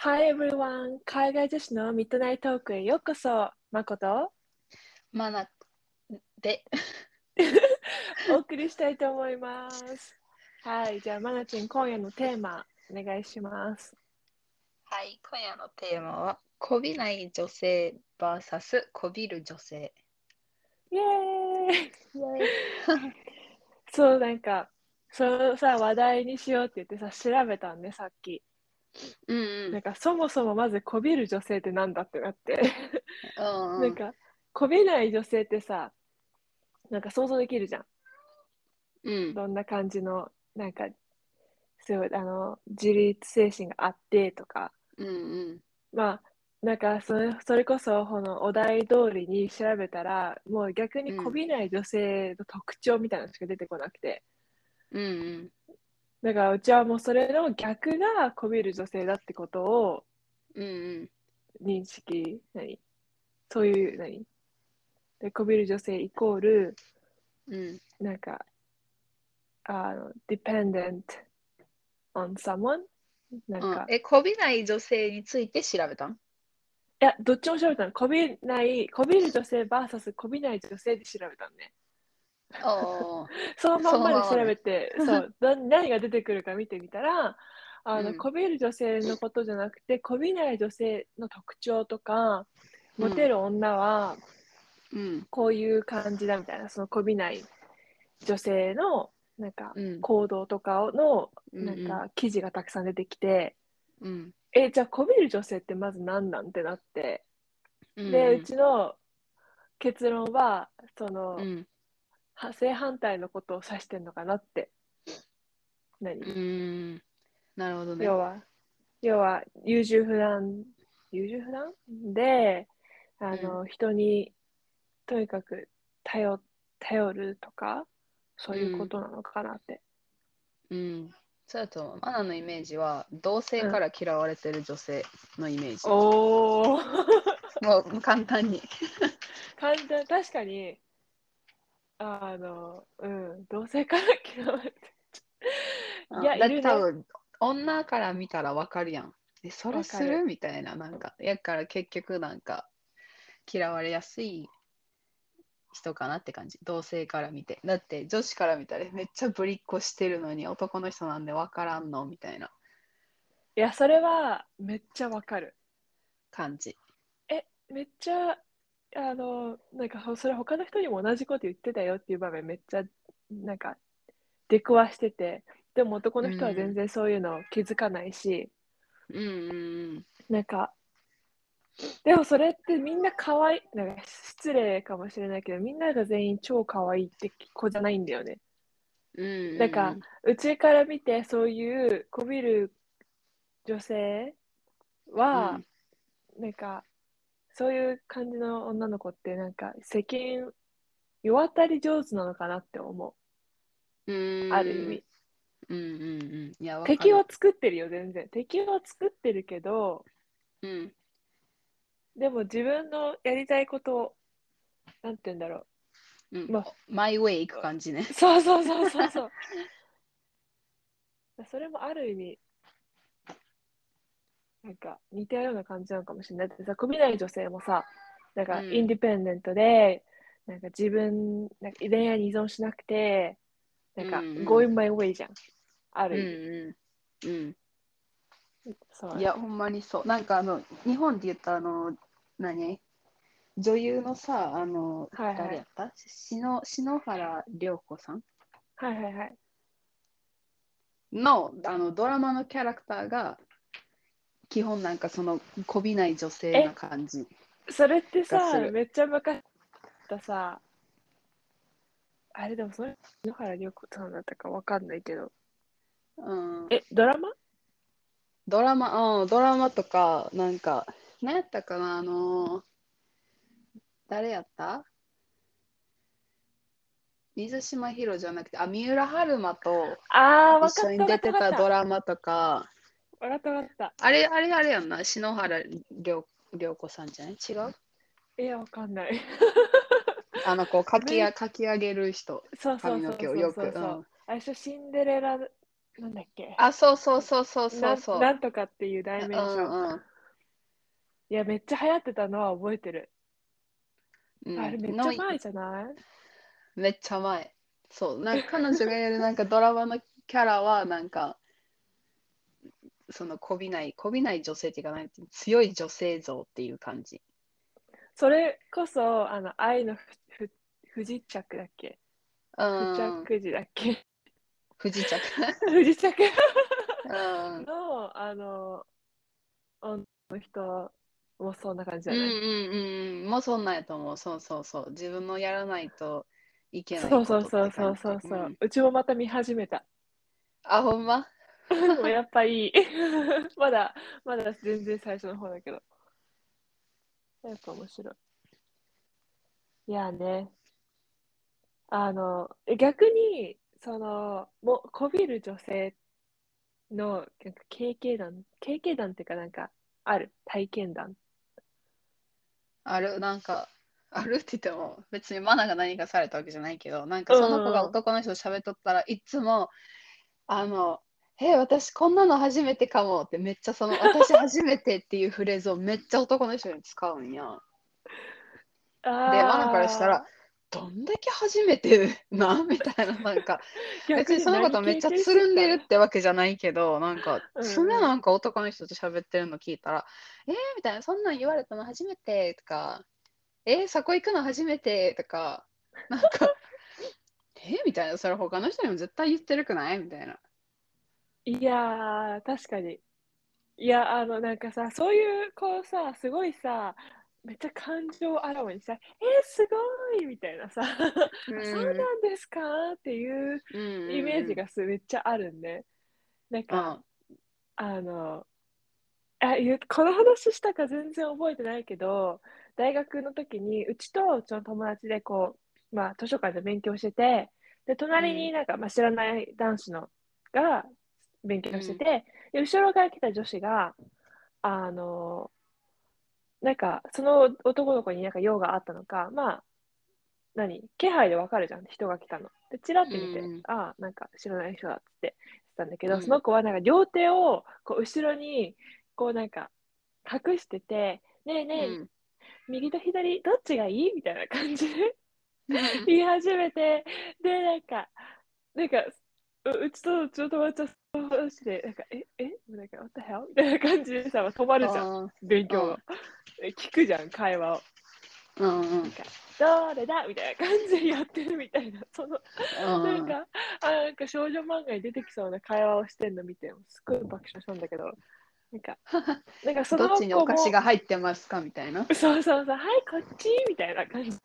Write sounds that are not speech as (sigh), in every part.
Hi everyone! 海外女子のミッドナイトークへようこそ。まこと？まなで、(laughs) お送りしたいと思います。はい、じゃあ、まなちん、今夜のテーマ、お願いします。はい、今夜のテーマは、こびない女性 VS こびる女性。イエーイ (laughs) そう、なんか、そのさ、話題にしようって言ってさ、調べたんで、さっき。うんうん。なんか、そもそもまず、こびる女性ってなんだってなって。うんなんか、こびない女性ってさ、なんか想像できるじゃん。うん。どんな感じの、なんか、すごい、あの、自立精神があってとか、うんうん。まあ、なんかそれ、それこそ、このお題通りに調べたら、もう逆にこびない女性の特徴みたいなのしか出てこなくて、うんうん。だからうちはもうそれの逆がこびる女性だってことをうんうん。認識、何？そういう、何？で、こびる女性イコール、うん。なんか、あの、dependent on someone? なんか、え、こびない女性について調べたん？いや、どっちも調べたの。こびない、こびる女性 VS こびない女性で調べたのね。(laughs) そのまんまで調べて、(laughs) そう、な何が出てくるか見てみたら、あの、うんこびる女性のことじゃなくて、こびない女性の特徴とか、モテる女はうん。こういう感じだみたいな、そのこびない女性の、なんか、うん。行動とかの、うんなんか、記事がたくさん出てきて、うん。え、じゃあ、こびる女性ってまず何なんてなって、うん。で、うちの結論は、その、うん。は正反対のことを指してんのかなって。何、うん。なるほどね。要は、要は、優柔不断、優柔不断で、あの、人に、とにかく頼、頼るとか、そういうことなのかなって。うん。そうだと思う、マナのイメージは、同性から嫌われてる女性のイメージ。おーもう簡単に。簡単、確かに、あの、うん、同性から嫌われていや、だって多分、女から見たらわかるやん。え、それする？るみたいな、なんか。やから結局なんか、嫌われやすい人かなって感じ。同性から見て。だって女子から見たらめっちゃぶりっこしてるのに男の人なんでわからんの？みたいないや、それはめっちゃわかる。感じ。めっちゃ、あの、なんか、それ他の人にも同じこと言ってたよっていう場面めっちゃ、なんか、出くわしてて、でも男の人は全然そういうの気づかないし、うんうんなんか、でもそれってみんな可愛い、なんか失礼かもしれないけど、みんなが全員超可愛いって子じゃないんだよね。うん。うんなんか、うちから見てそういうこびる女性は、なんか、そういう感じの女の子って、なんか、世間、世渡り上手なのかなって思う。ある意味。うんうんうん。いや、敵を作ってるよ、全然。敵を作ってるけど、うん。でも自分のやりたいことを、なんて言うんだろうんまあマイウェイ行く感じねう。。そうそうそうそうそう。(laughs) それもある意味、なんか似たような感じなのかもしれない。さ、こびない女性もさ、なんかうんインディペンデントで、なんか自分、なんか恋愛に依存しなくて、なんかうんうん going my way じゃん。あうんる意味。うん。そういや、ほんまにそう。なんかあの、日本で言ったあの、何？女優のさ、あの、はいはい誰やった？篠篠原涼子さん？はいはいはい。のあのドラマのキャラクターが、基本なんかその、こびない女性な感じ。それってがさめっちゃ昔たさ、あれでもそれ、野原涼子さんだったかわかんないけど。うん、え、ドラマ？ドラマ、うん、ドラマとか、なんか、何やったかな、あの、誰やった？水島ヒロじゃなくて、あ、三浦春馬と一緒に出てたドララマとか、わかったわかった。あれ、あれあれやんな、篠原涼涼子さんじゃない？違う？いや、わかんない。あの、(laughs) こう、かきや、かき上げる人。そうそう髪のそうそう毛をよく。そうそう。うんあれでしょシンデレラなんだっけ？あ、そうそうそうそうそうそう。なんなんとかっていう題名う称、んうんいやめっちゃ流行ってたのは覚えてる、うんあれめっちゃの前じゃないめっちゃ前。そう、なんか彼女がやるなんかドラマのキャラはなんか、そのこびない、こびない女性っていうか、なんてい強い女性像っていう感じ。それこそあの愛のふふ不時着だっけ？う不ん。着時だっけ？不時着。(laughs) 不時着 (laughs) うん。のあの女の人もそんな感じじゃない、うんうんうんうん。もうそんなんやと思う。そうそうそう。自分のやらないといけないそうそうそうそうそうそう、んうちもまた見始めたあ、ほんま？もうやっぱいい。(laughs) まだまだ全然最初の方だけど。やっぱ面白い。いやね。あのえ逆にそのもうこびる女性のなんか経験談経験談っていうかなんかある？体験談。ある、なんか、あるって言っても、別にマナが何かされたわけじゃないけど、なんかその子が男の人と喋っとったらいつも、あの、え、私こんなの初めてかもってめっちゃその、(laughs) 私初めてっていうフレーズをめっちゃ男の人に使うんや。で、マナからしたら、どんだけ初めて？なみたいな、なんか、別にそのことめっちゃつるんでるってわけじゃないけど、なんか、うんうん常なんか男の人と喋ってるの聞いたら、えー、みたいな、そんなん言われたの初めて？とか、えー、そこ行くの初めて？とか、なんか、(laughs) えー、みたいな、それ他の人にも絶対言ってるくない？みたいな。いやー、確かに。いや、あの、なんかさ、そういう子さ、すごいさ、めっちゃ感情をあらわにさ、えー、すごいみたいなさ、うん。そうなんですか？っていううんイメージがすめっちゃあるんで、なんうん。か、あの、あゆこの話したか全然覚えてないけど、大学の時に、うちとうちの友達でこう、まあ、図書館で勉強してて、で、隣になんか、まあ、知らない男子のが勉強してて、で後ろから来た女子が、あの、なんか、その男の子になんか用があったのか、まあ、何？気配でわかるじゃん、人が来たの。で、チラって見て、うんああ、なんか知らない人だっつって言ってたんだけど、うん。その子はなんか両手をこう後ろにこうなんか隠してて、ねえねえ、うん。右と左どっちがいい？みたいな感じで言い始めて、で、なんか、なんか、ううちとうちの友達はそう話して、なんか、え、え？なんか、what the hell? みたいな感じでさ、止まるじゃん、あ勉強聞くじゃん、会話を。ーうんうん。なんか、どれだ？みたいな感じでやってるみたいな、その、うん。なんか、あ、なんか少女漫画に出てきそうな会話をしてんの見て、すっごい爆笑したんだけど、なんか、(laughs) なんかそのどっちにお菓子が入ってますかみたいな。そうそうそう、はい、こっち？みたいな感じ。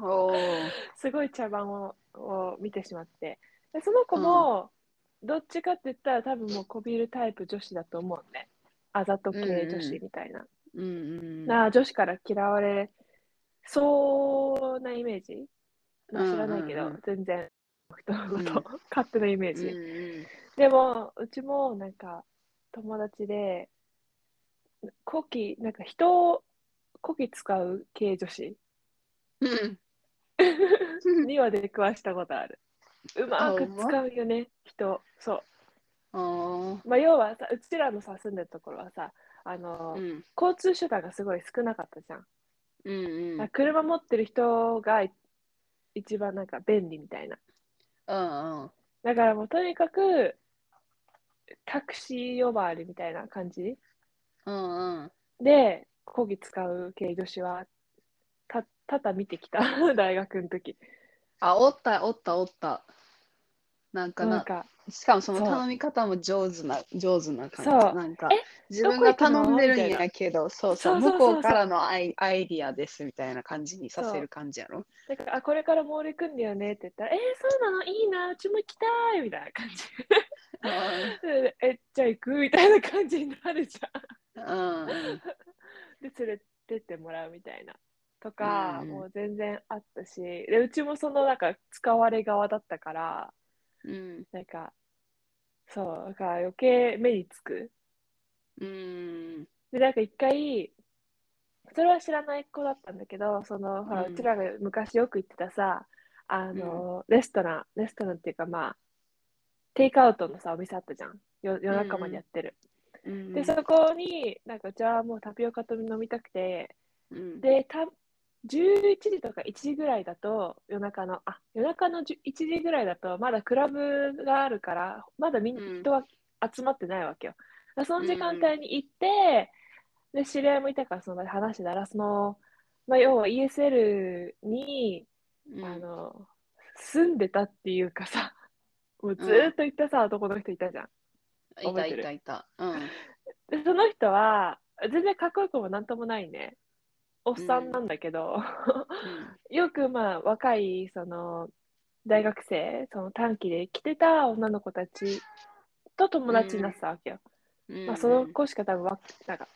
おー。(laughs) すごい茶番をを見てしまって。でその子も、どっちかって言ったら多分もうこびるタイプ女子だと思うね。あざと系女子みたいな。うん。うんなあ女子から嫌われそうなイメージ、まあ知らないけど、うんうんうん。全然人のこと、うん。勝手なイメーうんジ。うん。でも、うちもなんか友達で、古希、なんか人を古希使う系女子。うん。(laughs) (laughs) には出くわしたことある。うまく使うよね、人。そう。あーまあ、要はさ、うちらのさ、住んでるところはさ、あの、うん交通手段がすごい少なかったじゃん。うんうん車持ってる人がい一番なんか便利みたいな。うんうんだからもうとにかく、タクシー呼ばわりみたいな感じうんうんで、講義使う系女子は、た、ただ見てきた、(laughs) 大学の時。あ、おった、おった、おった。なんかな、なんか、しかもそのそう。頼み方も上手な、上手な感じ。そう。なんかえ、自分が頼んでるんやけど、そうそう、そうそうそうそう。向こうからのアイアイディアですみたいな感じにさせる感じやろ？だから、あ、これからモール行くんだよねって言ったら、えー、そうなの？いいな、うちも行きたいみたいな感じ。で (laughs) え、じゃあ行く？みたいな感じになるじゃん。うんうん。(laughs) で連れてってもらうみたいなとか、うんうん。もう全然あったしでうちもそのなんか使われ側だったからうん。なんかそうだから余計目につく。うん。でなんか一回それは知らない子だったんだけどそのほら、ううんちらが昔よく行ってたさあの、レストランレストランっていうかまあテイクアウトのさ、お店あったじゃん。よ夜中までやってる。うんで、そこに、なんか、じゃあもうタピオカと飲みたくて、うん。で、た11時とか1時ぐらいだと、夜中の、あ、夜中の10 1時ぐらいだと、まだクラブがあるから、まだみんうん人は集まってないわけよ。だからその時間帯に行って、で、知り合いもいたから、その場で話してたら、その、まあ、要は ESL に、うんあの、住んでたっていうかさ、(laughs) もうずーっと行ったさ、男の人いたじゃん。いたいたいた。うん。(laughs) で、その人は、全然かっこよくもなんともないね。おっさんなんだけど、(laughs) よくまあ若いその大学生、その短期で来てた女の子たちと友達になってたわけよ。うん。まあその子しか多分わなんか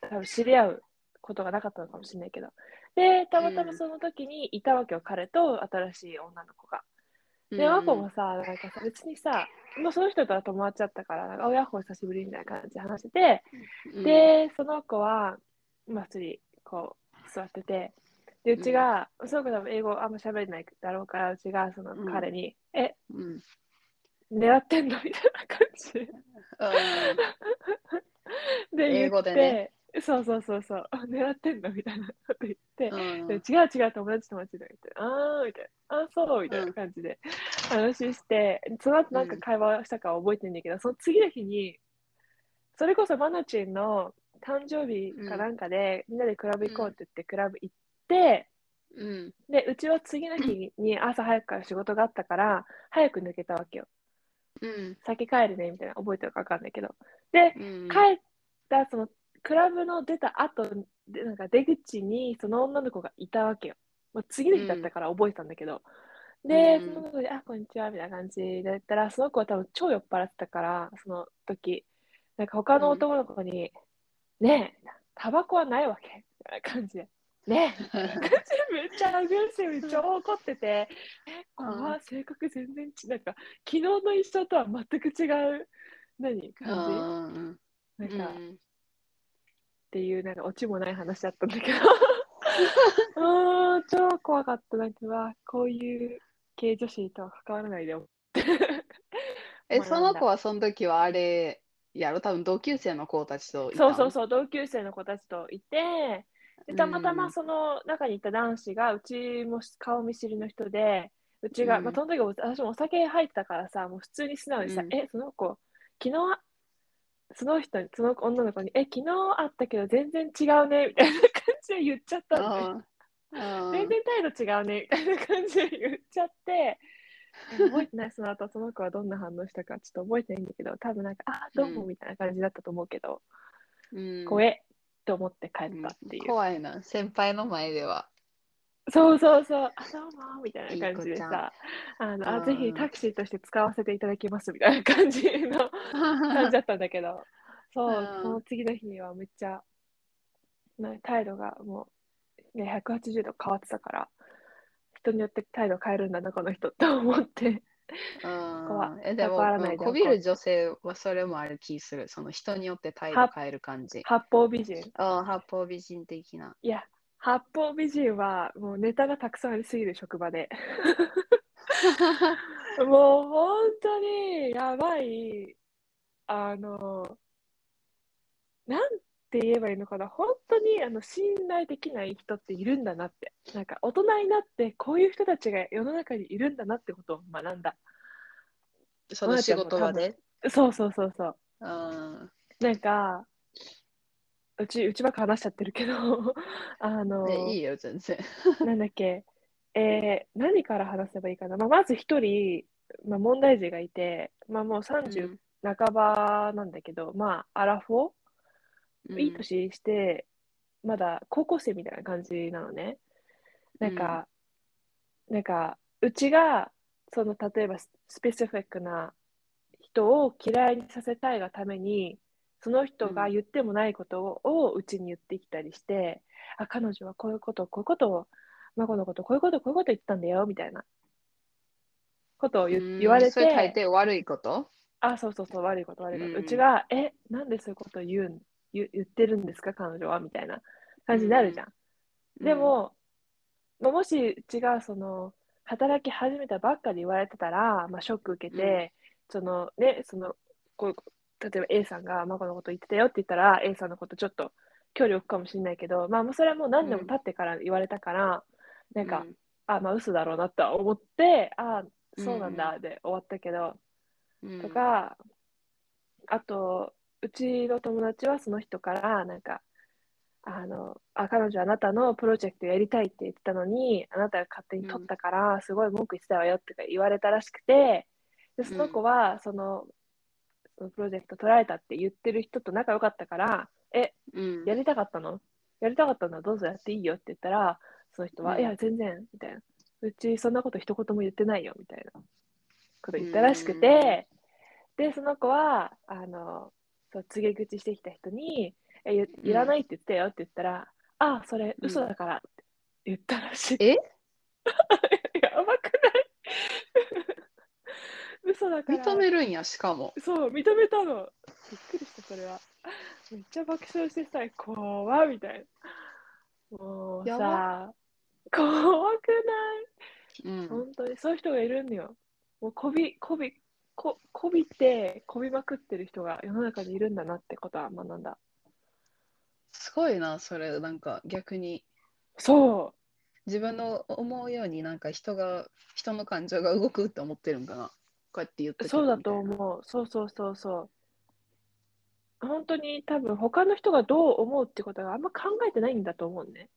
多分知り合うことがなかったのかもしれないけど。で、たまたまその時にいたわけよ、彼と新しい女の子が。で、あこもさ、なんかさ、別にさ、もうその人とは友達だったから、なんか、おやっほ久しぶりみたいな感じで話してて、うん、で、その子は、まあ、普通にこう座ってて、で、うちが、その子多分英語あんま喋れないだろうから、うちがそのうん。彼に、え、うん、狙ってんの？みたいな感じ。でで言って英語でね。そうそうそうそう、狙ってんの？みたいなこと言って、うん。で違う違う、友達友達だみたいな、あーみたいな、あーそうみたいな感じで話して、その後なんか会話したかは覚えてないんだけど、その次の日に、それこそマナチンの誕生日かなんかで、みんなでクラブ行こうって言って、クラブ行って、うんで、うちは次の日 (clears throat) に朝早くから仕事があったから、早く抜けたわけよ。うん先帰るね、みたいな、覚えてるか分かんないけど。で、うん帰った、その、クラブの出た後で、なんか出口にその女の子がいたわけよ。もう次の日だったから覚えてたんだけど。で、うんその子で、あ、こんにちは、みたいな感じで言ったら、その子は多分超酔っ払ってたから、その時、なんか他の男の子に、ねえ、タバコはないわけ。みたいな感じで。ねめっちゃアグレッシブに超怒ってて、え、怖い。性格全然ち、なんか、昨日の一緒とは全く違う、何？う感んじなんか、っうん。ていう、なんか、オチもない話だったんだけど、(laughs) あー超怖かった。なんか、こういう系女子とは関わらないで。よ。え、その子はその時はあれやろ多分同級生の子たちといた。そうそうそう、同級生の子たちといて、でたまたうんまその中にいた男子が、うちも顔見知りの人で、うちが、うん。まあ、その時私もお酒入ってたからさ、もう普通に素直にさ、うん。え、その子、昨日、その人に、その女の子に、え、昨日会ったけど全然違うね、みたいな感じで言っちゃったのね。うん。全然態度違うね、みたいな感じで言っちゃって、覚えてない、その後その子はどんな反応したかちょっと覚えてないんだけど、多分なんか、あ、どうもうんみたいな感じだったと思うけど、うん。怖えと思って帰ったっていう。怖いな。先輩の前では。そうそうそう、あ、どうもみたいな感じでいい子ちゃん。さ、あのあうん。ぜひタクシーとして使わせていただきますみたいな感じの (laughs) 感じだったんだけど、そう、うん。その次の日にはめっちゃ、な態度がもう、ね、180度変わってたから、人によって態度変えるんだな、この人って思って。うんえでもこびる女性はそれもある気するその人によって態度変える感じ八方美人。ああ八方美人的ないや、八方美人はもうネタがたくさんありすぎる職場で。(laughs) もう本当にやばい、あの、なんて言えばいいのかな、本当にあの信頼できない人っているんだなって、なんか大人になってこういう人たちが世の中にいるんだなってことを学んだ。その仕事場でそうそうそうそう。うんなんか、うち、うちばっか話しちゃってるけど、(laughs) あの、ねいいよ全然。(laughs) なんだっけ、えー何から話せばいいかな。まあ、まず一人、まあ、問題児がいて、まあ、もう30半ばなんだけど、まあ、アラフォー、いい年して、まだ高校生みたいな感じなのね。なんか、なんか、うちが、その、例えば、スペシフィックな人を嫌いにさせたいがために、その人が言ってもないことをうちに言ってきたりして、あ、彼女はこういうこと、こういうことを、孫のこと、こういうこと、こういうこと言ったんだよ、みたいな。ことを言,、うん。言われそれ大て、抵悪いこと？あ、そうそうそう、悪いこと、悪いこと。ううんちが、え、なんでそういうことを言うん？言言ってるんですか、彼女は、みたいな感じになるじゃん。でも、まあ、もしうちがその働き始めたばっかで言われてたら、まあ、ショック受けて、そのね、その、こう例えば A さんがマコのこと言ってたよって言ったら、A さんのことちょっと距離置くかもしれないけど、まあ、もうそれはもう何年も経ってから言われたから、なんか、あ、まあ嘘だろうなとは思って、あ、そうなんだで終わったけど、うん、とか、あと、うちの友達はその人から、なんか、あの、あ、彼女あなたのプロジェクトやりたいって言ってたのに、あなたが勝手に取ったから、すごい文句言ってたわよって言われたらしくて、で、その子は、その、そのプロジェクト取られたって言ってる人と仲良かったから、え、うん、やりたかったの？やりたかったの？はどうぞやっていいよって言ったら、その人は、うん。いや、全然、みたいな。うちそんなこと一言も言ってないよ、みたいなこと言ったらしくて、で、その子は、あの、そう告げ口してきた人に、え、いいらないって言ってよって言ったら、あ、それ嘘だからって言ったらしい。え？(laughs) やばくない？(laughs) 嘘だから。認めるんや、しかも。そう、認めたの。びっくりした、それは。めっちゃ爆笑してさ、怖っみたいな。もうやさ、怖くない？うん、本当にそういう人がいるんだよ。もうこび、こび、こ、こびて、こびまくってる人が世の中にいるんだなってことは学んだ。すごいな、それ、なんか逆にそ自分の思うようになんか人が、人の感情が動くって思ってるんかな。こうやって言ってう、そうだと思う。そうそうそうそう。本当に多分他の人がどう思うってことがあんま考えてないんだと思うね。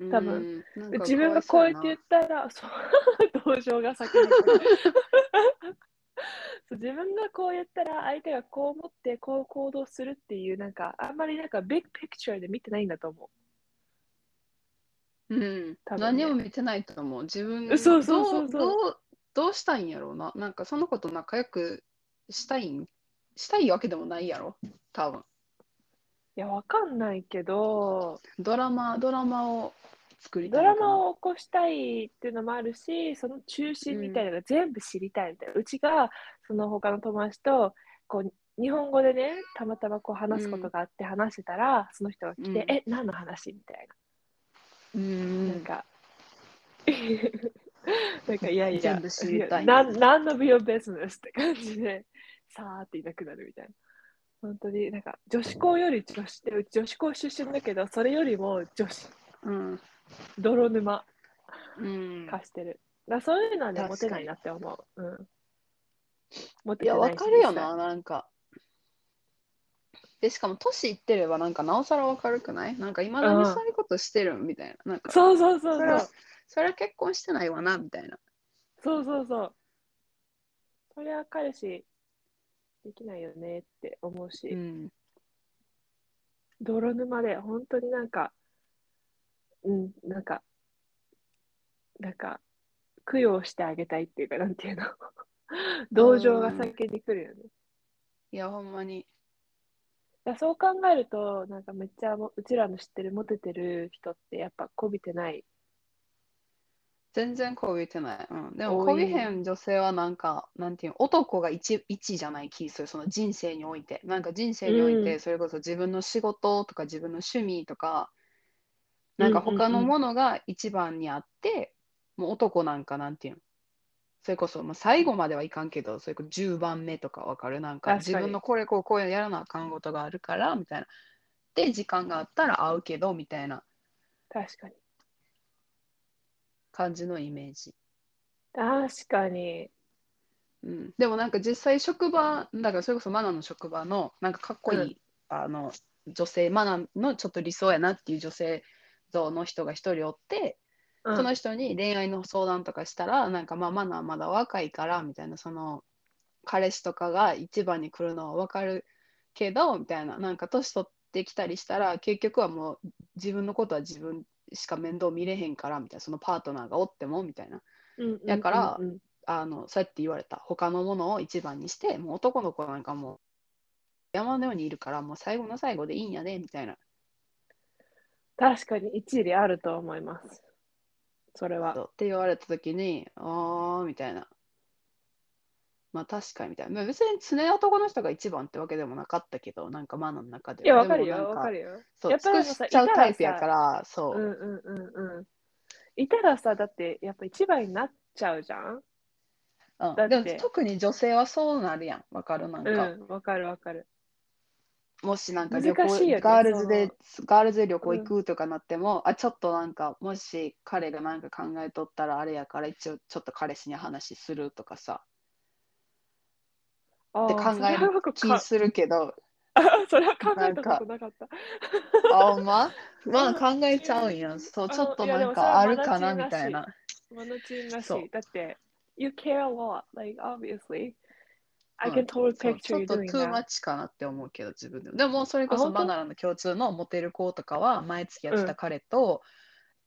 う。多分自分がこうやって言ったら、そう、(laughs) 同情が先に (laughs) そう自分がこう言ったら相手がこう思ってこう行動するっていうなんかあんまりなんかビッグピクチャーで見てないんだと思うん、多分ね何も見てないと思う。自分そうそうそうそうどどうどうしたいんやろうな。なんかその子と仲良くしたいんしたいわけでもないやろ。多分。う。いや、わかんないけど、ドラマ、ドラマを作りたドいのかな。ラマを起こしたいっていうのもあるし、その中心みたいなのが全部知りたいみたいな。うちがその他の友達とこう日本語でね、たまたまこう話すことがあって話してたら、その人が来て、うんえ、何の話みたいな。うんなんか、(laughs) なんかいやいや、全部知りたいやなんなんの美容ビジネスって感じで、さーっていなくなるみたいな。本当になんか女子校より女子って、うち女子校出身だけど、それよりも女子、うん。泥沼うん。化してる。だそういうのはね、確かにモテないなって思う。うん。モテいや、てないしわかるよな、。なんか。で、しかも、年いってれば、なんか、なおさらわかるくない？なんか、いまだにそういうことしてるみたいな。なんか、そうそうそうそうそれは。それは結婚してないわな、みたいな。そうそうそう。そりゃ彼氏できないよねって思うし。うん。泥沼で本当になんか、うん、なんか、なんか、供養してあげたいっていうか、なんていうの、(laughs) 同情が先に来るよね。いや、ほんまに。だそう考えると、なんかめっちゃもうちらの知ってるモテてる人ってやっぱこびてない。全然こびてない。うん。でも、こびへん女性は、なんか、なんていうの、男が一一じゃない気する。その人生において。なんか人生において、うんそれこそ自分の仕事とか自分の趣味とか、なんか他のものが一番にあって、もう男なんかなんていうのそれこそ、まあ、最後まではいかんけど、それこそ10番目とかわかる？なんか自分のこれこうこうやらなあかんことがあるからみたいな。で、時間があったら会うけどみたいな確かに。感じのイメージ。確かに。うん、でもなんか実際職場、だからそれこそマナの職場のなんかかっこいい、うんあの女性、マナのちょっと理想やなっていう女性像の人が一人おって、うんその人に恋愛の相談とかしたら、なんかまあマナはまだ若いからみたいな、その彼氏とかが一番に来るのはわかるけど、みたいな、なんか年取ってきたりしたら、結局はもう自分のことは自分しか面倒見れへんからみたいな、そのパートナーがおってもみたいな。だからあのそうやって言われた他のものを一番にしてもう男の子なんかもう山のようにいるからもう最後の最後でいいんやでみたいな確かに一理あると思います。それは。って言われた時にああみたいなまあ確かにみたいな。まあ別に常に男の人が一番ってわけでもなかったけどなんかマナの中でいや、はわかるよ、わかるよ。そうやっぱりしちゃうタイプやからそう、うんうんうんうん。いたらさ、だってやっぱ一番になっちゃうじゃん。うん。でも特に女性はそうなるやん。わかる？なんか、うん、わかるわかる。もしなんか旅行、ねガールズでそ、ガールズで旅行行くとかなっても、あ、ちょっとなんか、もし彼がなんか考えとったらあれやから、一応ちょっと彼氏に話するとかさ、あって考えるか気するけど、(laughs) それは考えたことなかった。あ、ほんま？(laughs) まあ考えちゃうんや。そう、ちょっとなんかあるかなみたいな。マナチンらしい。だって、you care a lot, like obviously. I うん can totally picture ちょ you っと.ッチかなって思うけど、自分でも。でも、それこそバナナの共通のモテる子とかは、前付き合ってた彼と、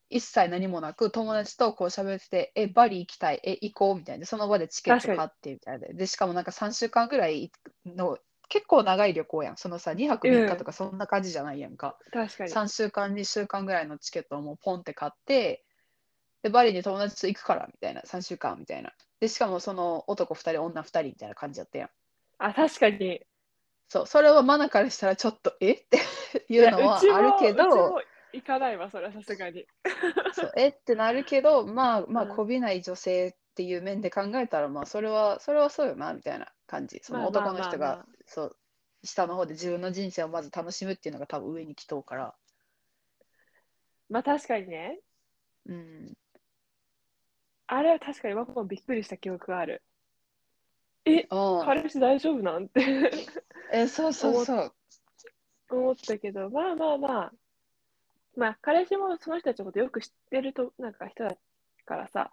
一切何もなく、友達とこう喋ってて、え、バリ行きたい、え、行こうみたいな。その場でチケット買ってみたいな。で、しかもなんか3週間ぐらいの、結構長い旅行やん。そのさ、2泊3日とかそんな感じじゃないやんか。確かに。3週間、2週間ぐらいのチケットをもうポンって買って、で、バリに友達と行くからみたいな、3週間みたいな。で、しかもその男2人、女2人みたいな感じだったやん。あ、確かに。そう、それはマナからしたらちょっと、え？っていうのはあるけど、も行かないわ、それはさすがに。そうえってなるけど、まあ、まあ、うんこびない女性っていう面で考えたら、まあ、それは、それはそうよな、みたいな感じ。その男の人がそう、下の方で自分の人生をまず楽しむっていうのが多分上に来とうから。まあ確かにね。うん。あれは確かに僕もびっくりした記憶がある。え、うん彼氏大丈夫なん？てえ、そうそうそう。思ったけど、まあまあまあ。まあ彼氏もその人たちのことよく知ってると、なんか人だからさ。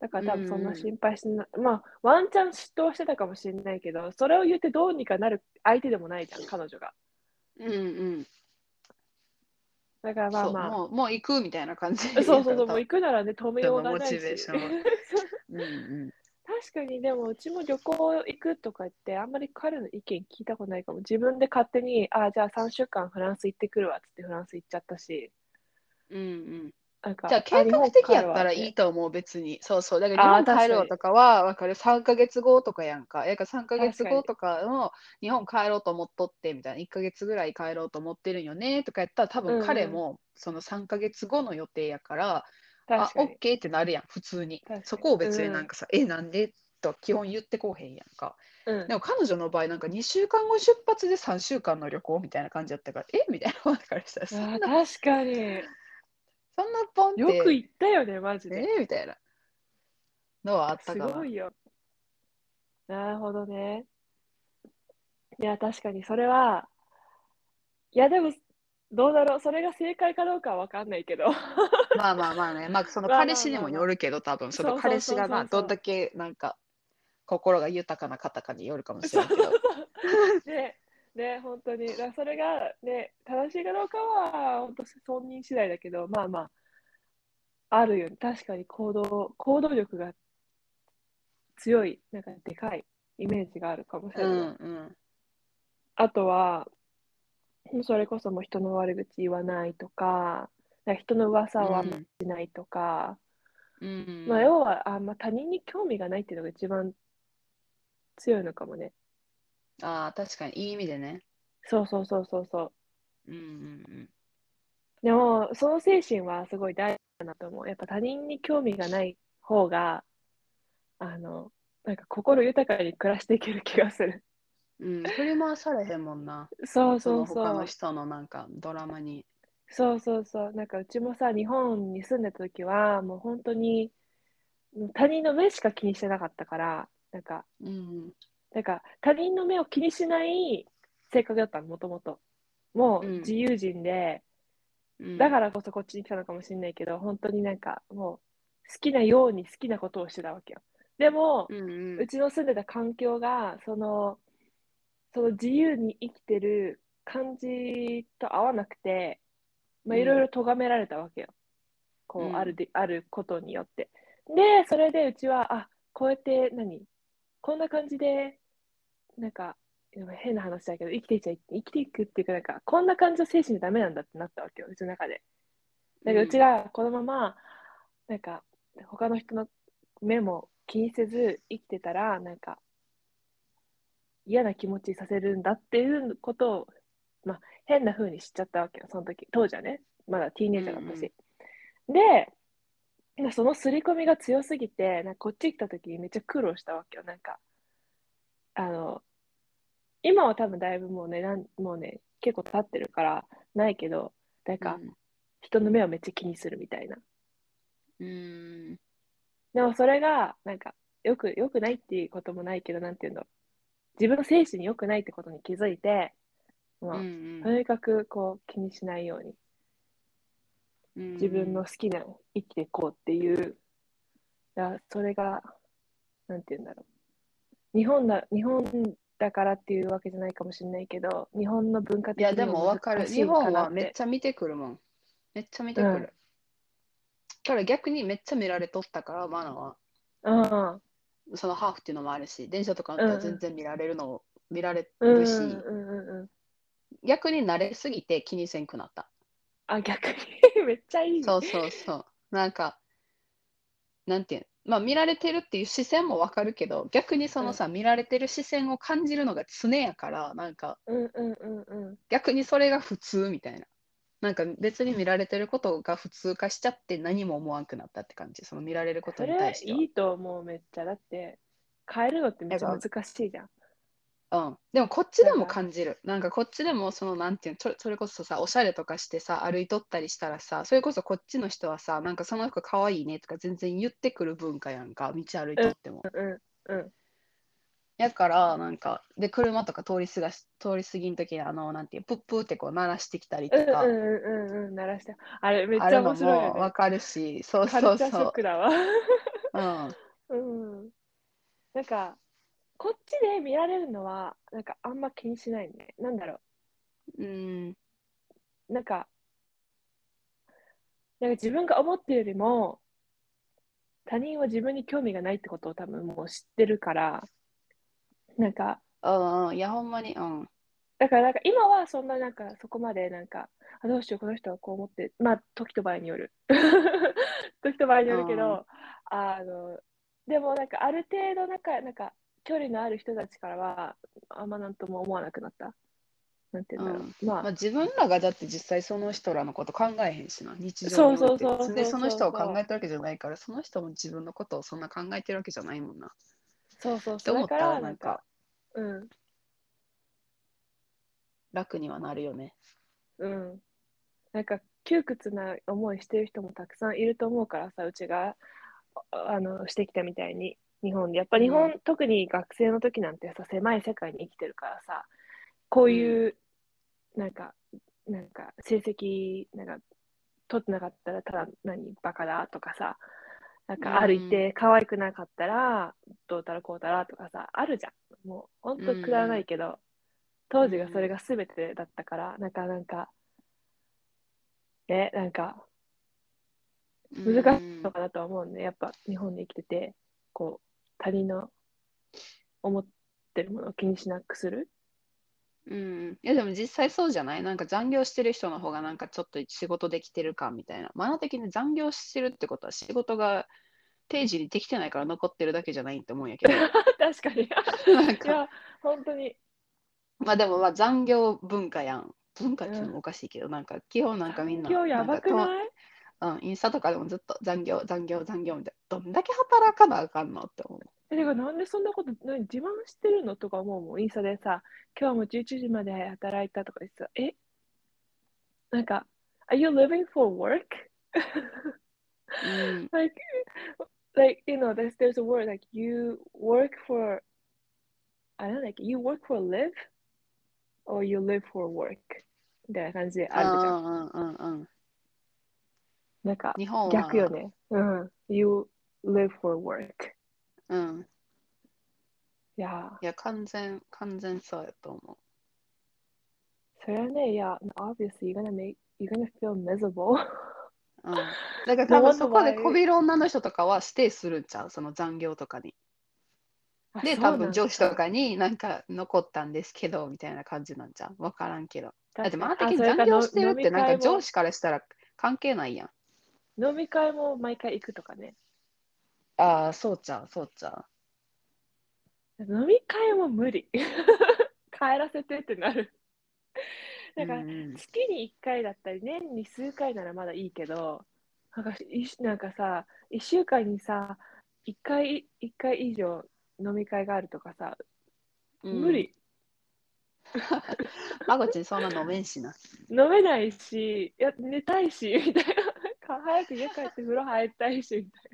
だから多分そんな心配してない。まあワンチャン嫉妬してたかもしれないけど、それを言ってどうにかなる相手でもないじゃん、彼女が。うんうん。だからまあまあ。もう、もう行くみたいな感じ。そうそうそう、もう行くならね、止めようがないし。モチベーション (laughs) うんうん。確かに、でもうちも旅行行くとか言って、あんまり彼の意見聞いたことないかも。自分で勝手に、あじゃあ3週間フランス行ってくるわっつってフランス行っちゃったし、うんうん。なんか、じゃあ計画的やったらいいい。と思う、別に。そうそう。だからあー日本帰ろうとかは、わかる。3ヶ月後とかやんか。やから3ヶ月確かに後とかの日本帰ろうと思っとってみたいな。1ヶ月ぐらい帰ろうと思ってるんよねとかやったら、多分彼もその3ヶ月後の予定やから、あ。オッケーってなるやん、普通にに。そこを別になんかさ、え、なんで？と基本言ってこうへんやんか。うんでも彼女の場合、なんか2週間後出発で3週間の旅行みたいな感じだったから、え？みたいな。だからさ、そんあな、確かに。そんなポンって。よく行ったよね、マジで。え？みたいなのはあったすかな。ごいよ。なるほどね。いや、確かにそれは、いや、でも、どうだろう、それが正解かどうかは分かんないけど。(laughs) まあまあまあね、まあそのまあまあ彼氏にもよるけど、多分その彼氏がな、そうそうそうどんだけなんか心が豊かな方かによるかもしれないけど。ね、ね、本当に。だそれが、ね、正しいかどうかは、本当本人次第だけど、まあまあ、あるよね。確かに行動、行動力が強い、なんかでかいイメージがあるかもしれうない。んうん。あとは、それこそもう人の悪口言わないとか、人の噂はうんしないとか、うんまあ、要はあ、まあ、他人に興味がないっていうのが一番強いのかもね。ああ、確かにいい意味でね。そうそうそうそうそう。うんうんでも、その精神はすごい大事だなと思う。やっぱ他人に興味がない方が、あの、なんか心豊かに暮らしていける気がする。うん。うん、振り回されへんもんな。そうそうそう。他の人のなんかドラマに。そうそうそう。なんかうちもさ、日本に住んでた時は、もう本当に他人の目しか気にしてなかったから、なんか、うんなんか他人の目を気にしない性格だったの、もともと。もううん自由人で、うん。だからこそこっちに来たのかもしれないけど、本当になんかもう好きなように好きなことをしてたわけよ。でも、うんうんうちの住んでた環境が、その、その自由に生きてる感じと合わなくて、まあ、うんいろいろ咎められたわけよ。こう、うんあるで、あることによって。で、それでうちは、あ、こうやって何、こんな感じで、なんか、変な話だけど、生きていっちゃい、生きていくっていうか、なんか、こんな感じの精神でダメなんだってなったわけよ、うちの中で。だからうちがこのまま、なんか、他の人の目も気にせず生きてたら、なんか、嫌な気持ちにさせるんだっていうことを、まあ、変な風に知っちゃったわけよ、その時。当時はね。まだティーネイジャーだったし。で、なんかその刷り込みが強すぎて、なんかこっち来た時にめっちゃ苦労したわけよ。なんか、あの、今は多分だいぶもうね、なんもうね、結構経ってるからないけど、なんか人の目をめっちゃ気にするみたいな。うん。でもそれが、なんか、よく、よくないっていうこともないけど、なんていうの、自分の精神に良くないってことに気づいて、まあ、うんとにかくこう気にしないように、うん自分の好きな生きていこうっていう、だそれが、なんていうんだろう。日本だ、日本だからっていうわけじゃないかもしれないけど、日本の文化いや、でもわかる。日本。はめってちゃ見てくるもん。めっちゃ見てくる。うんだから逆にめっちゃ見られとったから、マナは。うんそのハーフっていうのもあるし、電車とかだったら全然見られるのを見られうんうんるし、うんうんうん。逆に慣れすぎて気にせんくなった。あ、逆に？(laughs) めっちゃいい。そうそうそう。なんか、なんていうまあ見られてるっていう視線もわかるけど、逆にそのさ、見られてる視線を感じるのが常やから、なんかうんうんうんうん。逆にそれが普通みたいな。なんか別に見られてることが普通化しちゃって何も思わんくなったって感じ。その見られることに対しては。いいと思う、めっちゃ。だって、変えるのってめっちゃ難しいじゃん。うん、でもこっちでも感じる。なんかこっちでもそのなんていうのそれこそさおしゃれとかしてさ歩いとったりしたらさそれこそこっちの人はさなんかその服かわいいねとか全然言ってくる文化やんか道歩いとっても。うんうん。やからなんかで車とか通り過がし通り過ぎん時にあのなんていうプップーってこう鳴らしてきたりとか、うんうんうんうんうん、鳴らして。あれ、めっちゃ面白いよね。もわかるしそうそうそう。クだわ。うんうん。なんか、こっちで見られるのは、なんかあんま気にしないね。なんだろうんう。なんか、なんか自分が思ってるよりも、他人は自分に興味がないってことを多分もう知ってるから、なんか、うんうんいやほんまにうんだからなんか今はそんななんかそこまでなんか、あどうしよう、この人はこう思って、まあ時と場合による。(laughs) 時と場合によるけど、あの、でもなんかある程度なんか、なんか距離のある人たちからはあんまなんとも思わなくなった。なんて言うんだろう。まあ、まあ、自分らがだって実際その人らのこと考えへんしな日常そうにおいてそうそうそうでその人を考えてるわけじゃないからその人も自分のことをそんな考えてるわけじゃないもんな。そうそうそう。だかららなんかか、うん、楽にはなるよね。うん。なんか窮屈な思いしてる人もたくさんいると思うからさ、うちがああのしてきたみたいに、日本で。やっぱ日本、う特に学生の時なんてさ、狭い世界に生きてるからさ、こういう、なんか、なんか成績、なんか、取ってなかったらただ何、バカだとかさ、なんか歩いて可愛くなかったら、どうたらこうたらとかさ、あるじゃん。もう、ほんとくだらないけど、当時がそれが全てだったから、なんか、なんか、ね、なんか、難しいのかなとは思うんで、やっぱ日本で生きてて、こう、他人の思ってるものを気にしなくする。うん、いやでも実際そうじゃない？なんか残業してる人の方がなんかちょっと仕事できてる感みたいな。マナ的に残業してるってことは仕事が定時にできてないから残ってるだけじゃないって思うんやけど。(laughs) 確かに。なんかいや、本当に。まあでもまあ残業文化やん。文化っていうのもおかしいけど、なんか基本なんかみんな。今日やばくない？とうん、インスタとかでもずっと残業、残業、残業みたいな。どんだけ働かなあかんのって思う。え、てかなんでそんなこと、何自慢してるのとか思うもん。インスタでさ、今日も11時まで働いたとか言ってさ、えなんか、Are you living for work? うん、like, like, you know, there's, there's a word like you work for, I don't know, like you work for live or you live for work みたいな感じであるじゃん。うんうんうんうん。なんか日本は逆よね。うん。You live for work. うん。いやいや、完全、完全そうやと思ー、それはね、いや、obviously you're gonna make, you're gonna feel miserable. う。うん。(laughs) だから多分そこでこびる女の人とかは指定するんちゃう？その残業とかに。で、多分上司とかになんか残ったんですけど、みたいな感じなんじゃん。わからんけど。だって、まあ的に残業してるってなんか上司からしたら関係ないやん。飲み会も毎回行くとかね。ああ、そうちゃう、そうちゃ飲み会も無理。(laughs) 帰らせてってなる。う。だから月に1回だったり年に数回ならまだいいけどなんかいなんかさ、1週間にさ、1回、一回以上飲み会があるとかさ、うん無理。(laughs) まこちんそんな飲めんしな。飲めないし、いや、寝たいし、みたいな。(laughs) 早く家帰って風呂入りたいし、みたい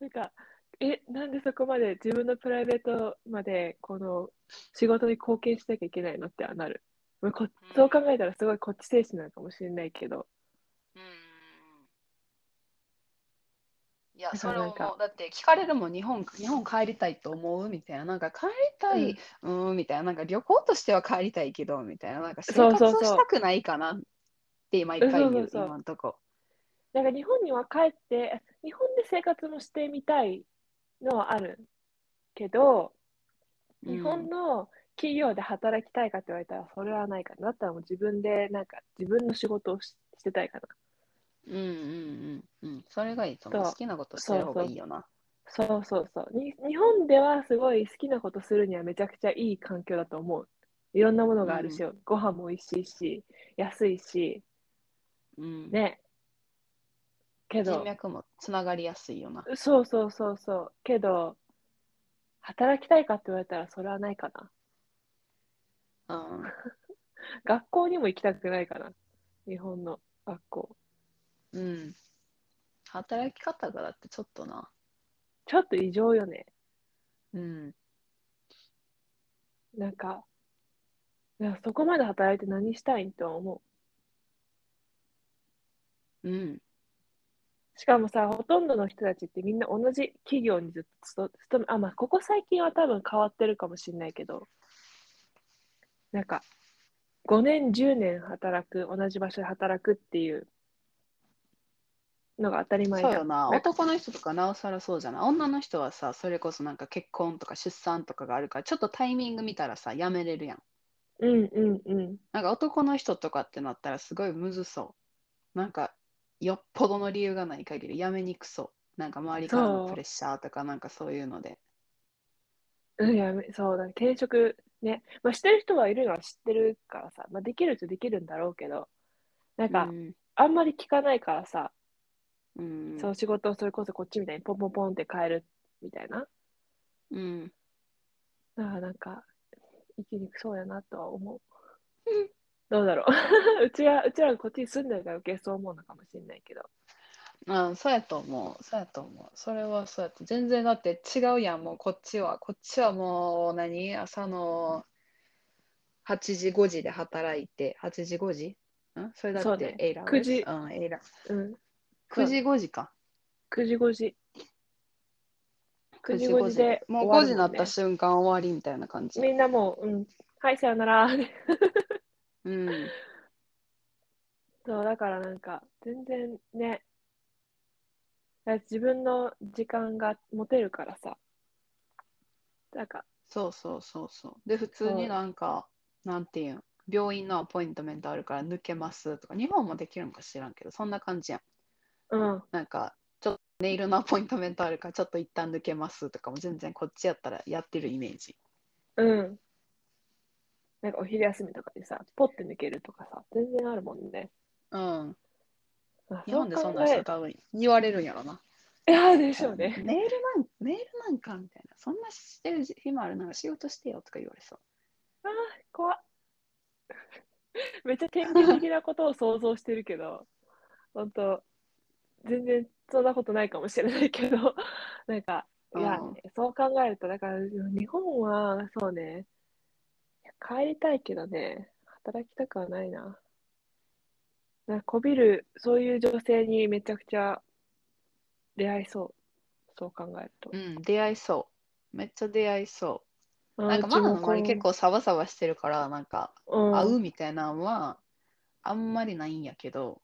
な。なんか、え、なんでそこまで自分のプライベートまで、この仕事に貢献しなきゃいけないのってはなる。まあこそう考えたらすごいこっち精神なのかもしれないけど。うんいや、だそれをだって聞かれるもん、日本、日本帰りたいと思うみたいな、なんか帰りたい、うん、みたいな、なんか旅行としては帰りたいけど、みたいな、なんか生活をしたくないかなって毎回言う、今んとこ。なんか日本には帰って、日本で生活もしてみたいのはあるけど、うん日本の企業で働きたいかって言われたらそれはないかな。だったらもう自分でなんか自分の仕事をししてたいかな。うんうんうんうん。それがいいと思う。好きなことしてる方がいいよな。そうそうそうに。日本ではすごい好きなことするにはめちゃくちゃいい環境だと思う。いろんなものがあるし、ご飯も美味しいし、安いし、うん。ね。け人ど、脈もつながりやすいよな。そうそうそうそう。けど、働きたいかって言われたらそれはないかな。うん。(laughs) 学校にも行きたくないかな。日本の学校。うん。働き方がだってちょっとな。ちょっと異常よね。うん。なんか、いやそこまで働いて何したいんとは思うん。う。しかもさ、ほとんどの人たちってみんな同じ企業にずっと勤勤め、あ、まあ、ここ最近は多分変わってるかもしれないけど、なんか、5年、10年働く、同じ場所で働くっていうのが当たり前。そうよな。男の人とかなおさらそうじゃない？女の人はさ、それこそなんか結婚とか出産とかがあるから、ちょっとタイミング見たらさ、やめれるやん。うんうんうん。なんか男の人とかってなったらすごいむずそう。なんかよっぽどの理由がない限りやめにくそう。なんか周りからのプレッシャーとかなんかそういうので。うん、やめ、そうだ、転職ね。まあ、してる人はいるのは知ってるからさ、まあ、できるとできるんだろうけど、なんか、うんあんまり聞かないからさ、うんその仕事をそれこそこっちみたいにポンポンポンって変えるみたいな。うんだからなんか、生きにくそうやなとは思う。(laughs) どうだろう。(laughs) うちは、うちらがこっちに住んでるから余計そう思うのかもしれないけど。あそうやと思う。そうやと思う。それはそうやって。全然だって違うやん、もうこっちは。こっちはもう何？朝の8時、5時で働いて、8時、5時？ん？それだってねエイラー9時うん、エイラー。うん。9時、5時か。9時5時。9 9時時、5 5時で。もう5時になった瞬間終わりみたいな感じ。みんなもう、うん。はい、さよなら。うん。そう、だからなんか、全然ね、自分の時間が持てるからさ、なんか、そうそうそうそう。で、普通になんか、なんていうん、病院のアポイントメントあるから抜けますとか、日本もできるのか知らんけど、そんな感じやん。うん、なんか、ちょっとネイルのアポイントメントあるから、ちょっと一旦抜けますとかも全然こっちやったらやってるイメージ。うん。なんかお昼休みとかにさ、ポッて抜けるとかさ、全然あるもんね。うん。あ日本でそんな人多分言われるんやろな。いや、でしょうね。メールなん、メールなんかみたいな。そんなしてる暇あるなら仕事してよとか言われそう。あー、怖っ。(laughs) めっちゃ典型的なことを想像してるけど、本当全然そんなことないかもしれないけど、(laughs) なんか、いや、うんね、そう考えると、だから日本はそうね、帰りたいけどね、働きたくはないな。なこびる、そういう女性にめちゃくちゃ出会いそう。そう考えるとう。ん、出会いそう。めっちゃ出会いそう。あなんかうちもマナの周り結構サバサバしてるから、なんかうん会うみたいなのはあんまりないんやけど、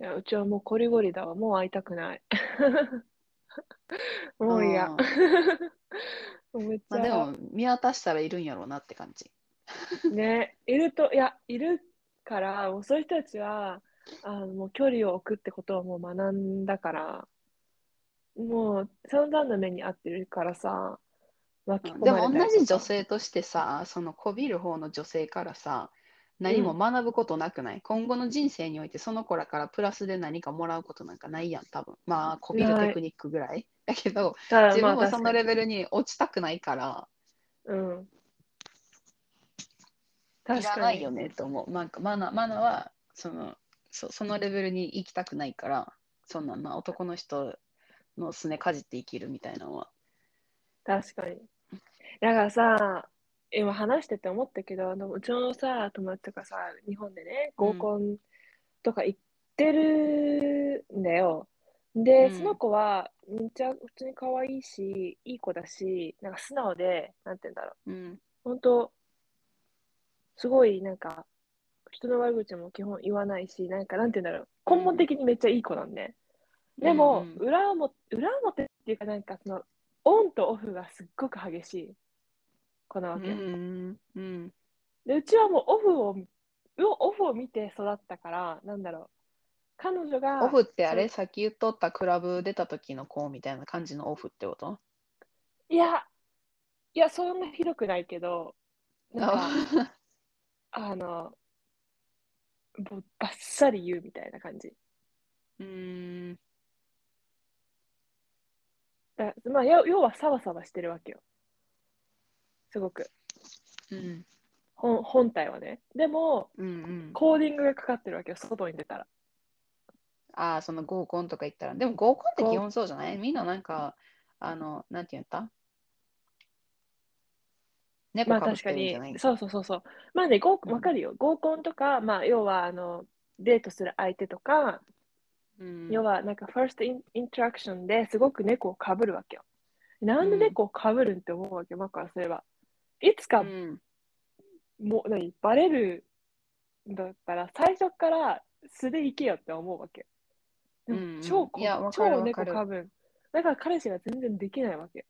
いや、うちはもうコリゴリだわ。もう会いたくない。(laughs) もう嫌。うんもうめっちまあ、でゃ、も見渡したらいるんやろうなって感じ。ね、いると、いや、いるから、もうそういう人たちは、あのもう距離を置くってことをもう学んだから、もう散々な目に遭ってるからさ、巻き込でまれたりとかも同じ女性としてさ、そのこびる方の女性からさ、何も学ぶことなくない、今後の人生においてその子らからプラスで何かもらうことなんかないやん、多分。まあ、こびるテクニックぐらい。だけど、ただ自分まあもそのレベルに落ちたくないから、うん。い確かにらないよ。ねと思う。なんかマナマナはそのそそのレベルに行きたくないから、そんなんな男の人のすねかじって生きるみたいなのは。確かに。だからさ、今話してて思ったけど、あのうちのさ、友達とかさ、日本でね、合コンとか行ってるんだよ。で、うんその子はめっちゃ普通に可愛いし、いい子だし、なんか素直で、なんて言うんだろう。うん。本当すごいなんか、人の悪口も基本言わないし、なんかなんて言うんだろう。根本的にめっちゃいい子なんね。でも、うんうん裏表、裏表っていうかなんかその、オンとオフがすっごく激しい子なわけよ。うんうんで、うちはもうオフを、オフを見て育ったから、なんだろう。彼女が、オフってあれ？そさっき言っとったクラブ出た時の子みたいな感じのオフってこと？いや、いや、そんなひどくないけど、なんか、あの、もうバッサリ言うみたいな感じ。うんだまあ、要要はサバサバしてるわけよ。すごく。うん本本体はね。でも、うんうんコーディングがかかってるわけよ、外に出たら。ああ、その合コンとか行ったら。でも合コンって基本そうじゃない？みんななんか、あの、なんて言った？猫まあかぶっ確かにてるんじゃない、そうそうそうそう。まあね、合うんわかるよ。合コンとか、まあ、要は、あの、デートする相手とか、うん要は、なんか、ファーストインインタラクションですごく猫をかぶるわけよ。なんで猫をかぶるんって思うわけよ、僕からすれば。いつか、うんもう、何、バレるんだったら、最初から素で行けよって思うわけよ。でもうんうん。超こいやわかる超猫かぶる。だから彼氏が全然できないわけよ。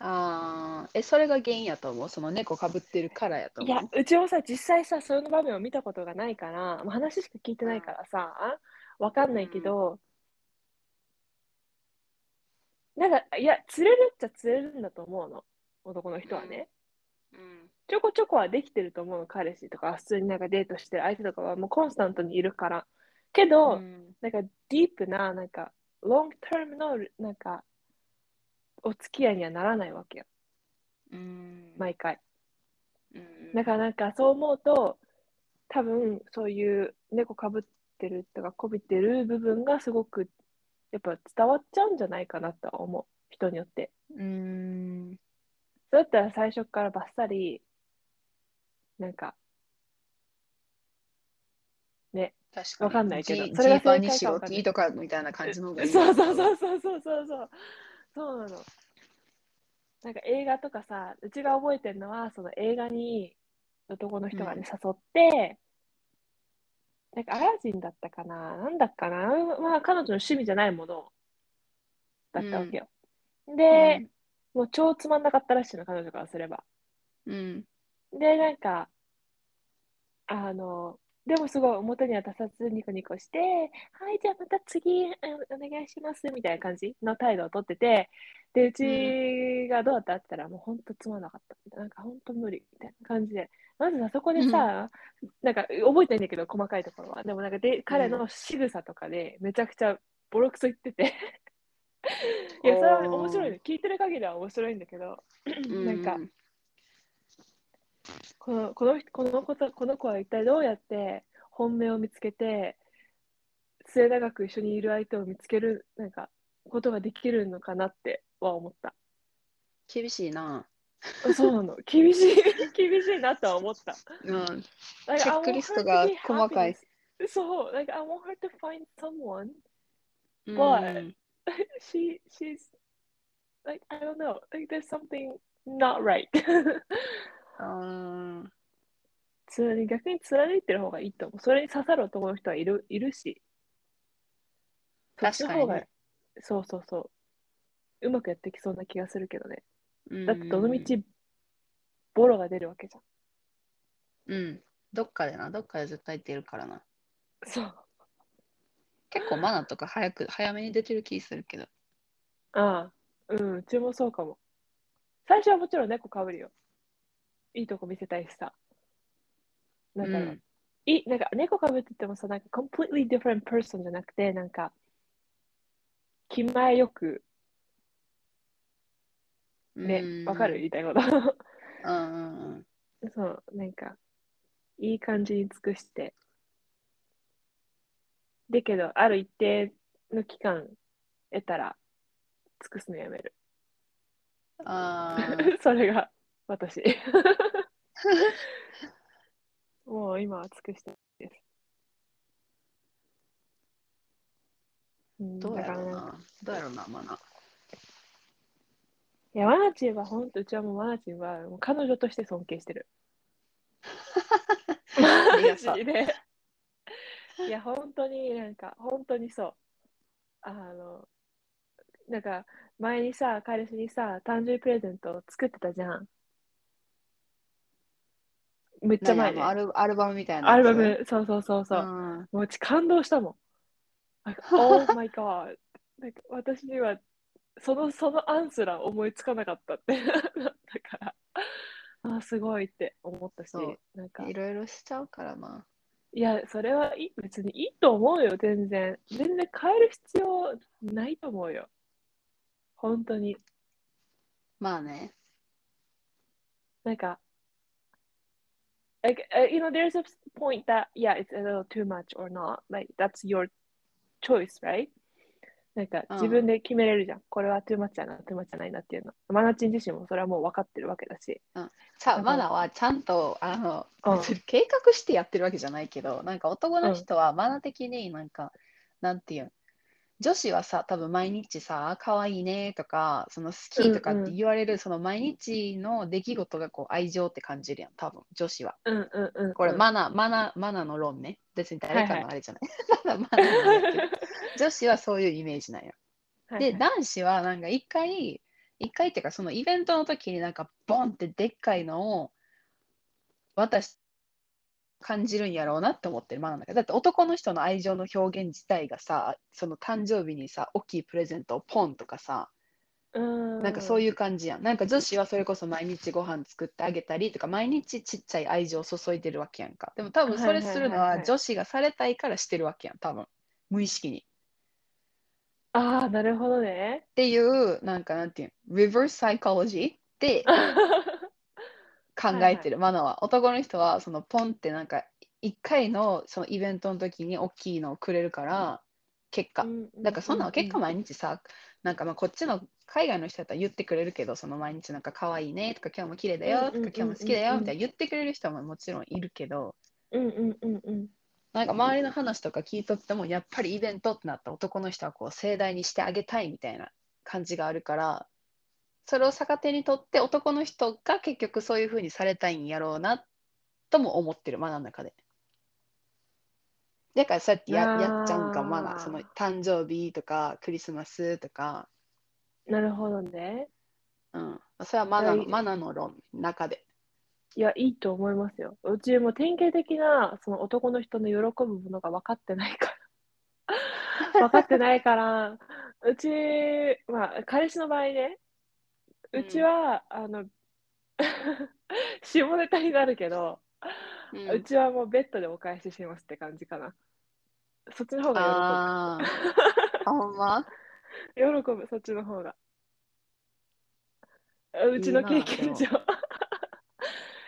ああ、え、それが原因やと思う？その猫かぶってるからやと思う？いや、うちもさ、実際さ、その場面を見たことがないから、まあ、話しか聞いてないからさ、わかんないけど、なんか、いや、釣れるっちゃ釣れるんだと思うの、男の人はね。うん。ちょこちょこはできてると思うの、彼氏とか、普通になんかデートしてる相手とかはもうコンスタントにいるから。けど、うん。なんかディープな、なんか、ロングタームの、なんか、お付き合いにはならないわけよ、うん。毎回。うん。だからなんかそう思うと、多分そういう猫かぶってるとかこびてる部分がすごくやっぱ伝わっちゃうんじゃないかなとは思う、人によって。うん。そうだったら最初からバッサリ、なんか、ね、確かに。わかんないけどジそれが正解かわかんないとかみたいな感じの方がいい。そうそうそうそうそうそうそう、そうなの。なんか映画とかさ、うちが覚えてるのは、その映画に男の人がね、誘って、なんかアラジンだったかな、なんだっかな、まあ彼女の趣味じゃないものだったわけよ。で、もう超つまんなかったらしいの、彼女からすれば。うん。で、なんか、あの、でもすごい表には出さずニコニコして、はい、じゃあまた次、うんお願いしますみたいな感じの態度をとってて、で、うちがどうだったって言ったら、もう本当つまんなかったみたいな、なんか本当無理みたいな感じで、まずさ、そこでさ、なんか覚えてないんだけど、細かいところは。でもなんかで、彼の仕草とかでめちゃくちゃボロクソ言ってて、(laughs) いや、それは面白いね。聞いてる限りは面白いんだけど、なんか、このこの人この子とこの子は一体どうやって本命を見つけて末永く一緒にいる相手を見つけるなんかことができるのかなっては思った。厳しいな。そうなの厳しい (laughs) 厳しいなとは思った。うん。なんかチェックリストが細かい.そう、なんか I want her to find someone, うん But- (laughs) she she's like I don't know, like there's something not right. (laughs) あー貫逆に貫いてる方がいいと思う。それに刺さる男の人はいるいるし。確かにねそうそうそう。うまくやってきそうな気がするけどね。うんだってどのみちボロが出るわけじゃん。うん。どっかでな、どっかで絶対出るからな。そう。結構マナとか早く、早めに出てる気するけど。ああ、うん、うちもそうかも。最初はもちろん猫かぶるよ。いいとこ見せたいしさ。なんか、うんいなんか猫かぶっててもさ、なんか completely different person じゃなくて、なんか、気前よく、ね、わ、かる言いたいこと。そう、なんか、いい感じに尽くして。だけど、ある一定の期間得たら、尽くすのやめる。あ (laughs) それが私。(laughs) もう今は尽くしてです。どうやろうな。どうやろうな、まだ。いや、マナチンは本当、うちはもうマナチンはもう彼女として尊敬してる。(laughs) マジで。いや、本当になんか、本当にそう。あの、なんか、前にさ、彼氏にさ、誕生日プレゼントを作ってたじゃん。めっちゃ前ねア。ルアルバムみたいなア。ルバム、そうそうそうそう。うんもう感動したもん。なんか Oh my god! なんか私にはそのその案すら思いつかなかったってなったから、あすごいって思ったしなんか、いろいろしちゃうからな。いや、それはいい別にいいと思うよ、全然。全然変える必要ないと思うよ。本当に。まあね。なんか、like, uh, you know, there's a point that, yeah, it's a little too much or not. Like, that's your choice, right? なんかうん自分で決めれるじゃん。これは too much だな、too much じゃないなっていうの。マナチン自身もそれはもう分かってるわけだし。さあ、だからマナはちゃんと、あの、うん計画してやってるわけじゃないけど、なんか男の人はマナ的になんか、なんていうん、女子はさ、多分毎日さ、可愛いねとか、その好きとかって言われる、その毎日の出来事がこう愛情って感じるやん、多分女子は。うんうんうん、うん。これ、マナ、マナ、マナの論ね。別に誰かはいはのあれじゃない。マナ、マナの論やけど女子はそういうイメージなんや。で、はいはい男子はなんか一回、一回っていうか、そのイベントの時になんかボンってでっかいのを私感じるんやろうなって思ってるまだなんかだって男の人の愛情の表現自体がさ、その誕生日にさ、大きいプレゼントをポンとかさ、うん。なんかそういう感じやん。なんか女子はそれこそ毎日ご飯作ってあげたりとか、毎日ちっちゃい愛情を注いでるわけやんか。でも多分それするのは女子がされたいからしてるわけやん、多分。無意識に。ああ、なるほどね。っていう、なんかなんていうの、reverse psychology で (laughs) 考えてる、マナは。男の人は、そのポンってなんか、一回のそのイベントの時に大きいのをくれるから、結果。だからそんなの結果毎日さ、なんかまあこっちの海外の人だったら言ってくれるけど、その毎日なんか可愛いねとか今日も綺麗だよとか今日も好きだよみたいな言ってくれる人ももちろんいるけど、うんうんうんうん。なんか周りの話とか聞いとっても、やっぱりイベントってなったら男の人はこう盛大にしてあげたいみたいな感じがあるから、それを逆手にとって男の人が結局そういう風にされたいんやろうなとも思ってる、マナの中で。だからそうやってややっちゃうんかも、マナ。その誕生日とかクリスマスとか、なるほどね。うん。それはマナマナの論の中で。いや、いいと思いますよ。うちも典型的なその男の人の喜ぶものが分かってないから。(laughs) 分かってないから、うち、まあ、彼氏の場合ね、うちは、あの、(laughs) 下ネタになるけど、うんうちはもうベッドでお返ししますって感じかな。そっちの方があーあ、ほんま？喜ぶ。喜ぶ、そっちの方が。うちの経験上。